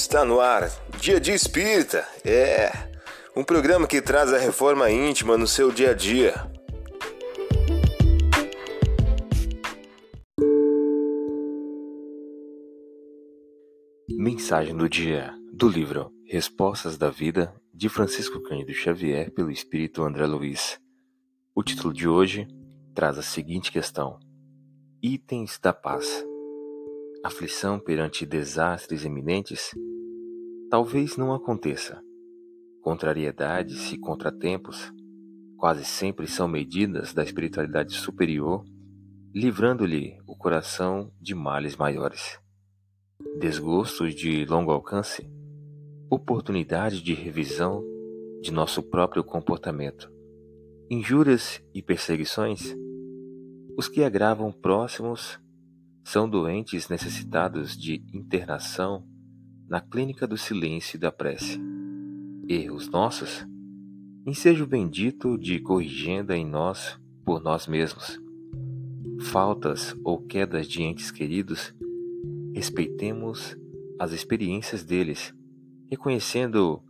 Está no ar, Dia de Espírita. É um programa que traz a reforma íntima no seu dia a dia. Mensagem do dia do livro Respostas da Vida de Francisco Cândido Xavier pelo Espírito André Luiz. O título de hoje traz a seguinte questão: Itens da paz. Aflição perante desastres iminentes? Talvez não aconteça. Contrariedades e contratempos quase sempre são medidas da espiritualidade superior, livrando-lhe o coração de males maiores. Desgostos de longo alcance, oportunidade de revisão de nosso próprio comportamento, injúrias e perseguições, os que agravam próximos são doentes necessitados de internação na clínica do silêncio e da prece. Erros nossos? Ensejo bendito de corrigenda em nós por nós mesmos. Faltas ou quedas de entes queridos, respeitemos as experiências deles, reconhecendo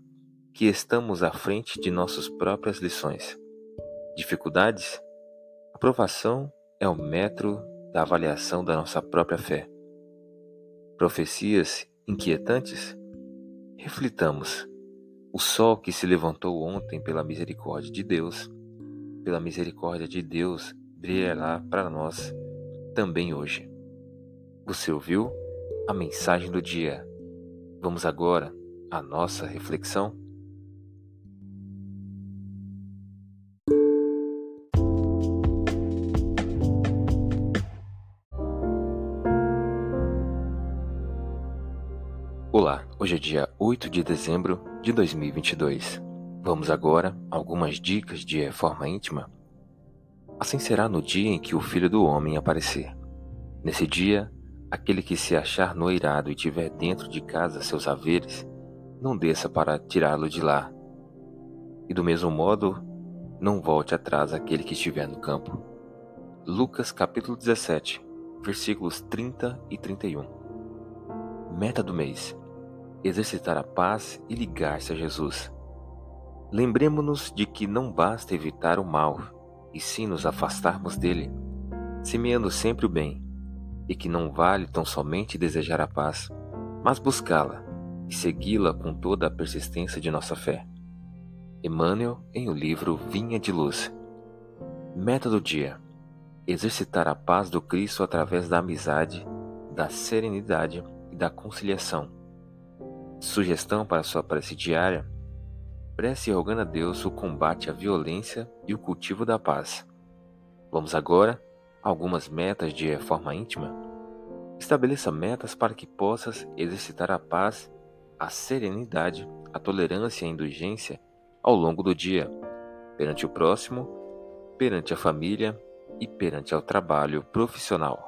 que estamos à frente de nossas próprias lições. Dificuldades? Aprovação é o metro da avaliação da nossa própria fé. Profecias inquietantes? Reflitamos. O sol que se levantou ontem pela misericórdia de Deus, pela misericórdia de Deus, brilhará para nós também hoje. Você ouviu a mensagem do dia? Vamos agora à nossa reflexão? Olá, hoje é dia 8 de dezembro de 2022. Vamos agora a algumas dicas de reforma íntima. Assim será no dia em que o Filho do Homem aparecer. Nesse dia, aquele que se achar noirado e tiver dentro de casa seus haveres, não desça para tirá-lo de lá. E do mesmo modo, não volte atrás aquele que estiver no campo. Lucas capítulo 17, versículos 30 e 31. Meta do mês: exercitar a paz e ligar-se a Jesus. Lembremos-nos de que não basta evitar o mal, e sim nos afastarmos dele, semeando sempre o bem, e que não vale tão somente desejar a paz, mas buscá-la e segui-la com toda a persistência de nossa fé. Emmanuel em o livro Vinha de Luz. Meta do dia: exercitar a paz do Cristo através da amizade, da serenidade e da conciliação Sugestão para sua prece diária: prece rogando a Deus o combate à violência e o cultivo da paz. Vamos agora a algumas metas de reforma íntima. Estabeleça metas para que possas exercitar a paz, a serenidade, a tolerância e a indulgência ao longo do dia, perante o próximo, perante a família e perante o trabalho profissional.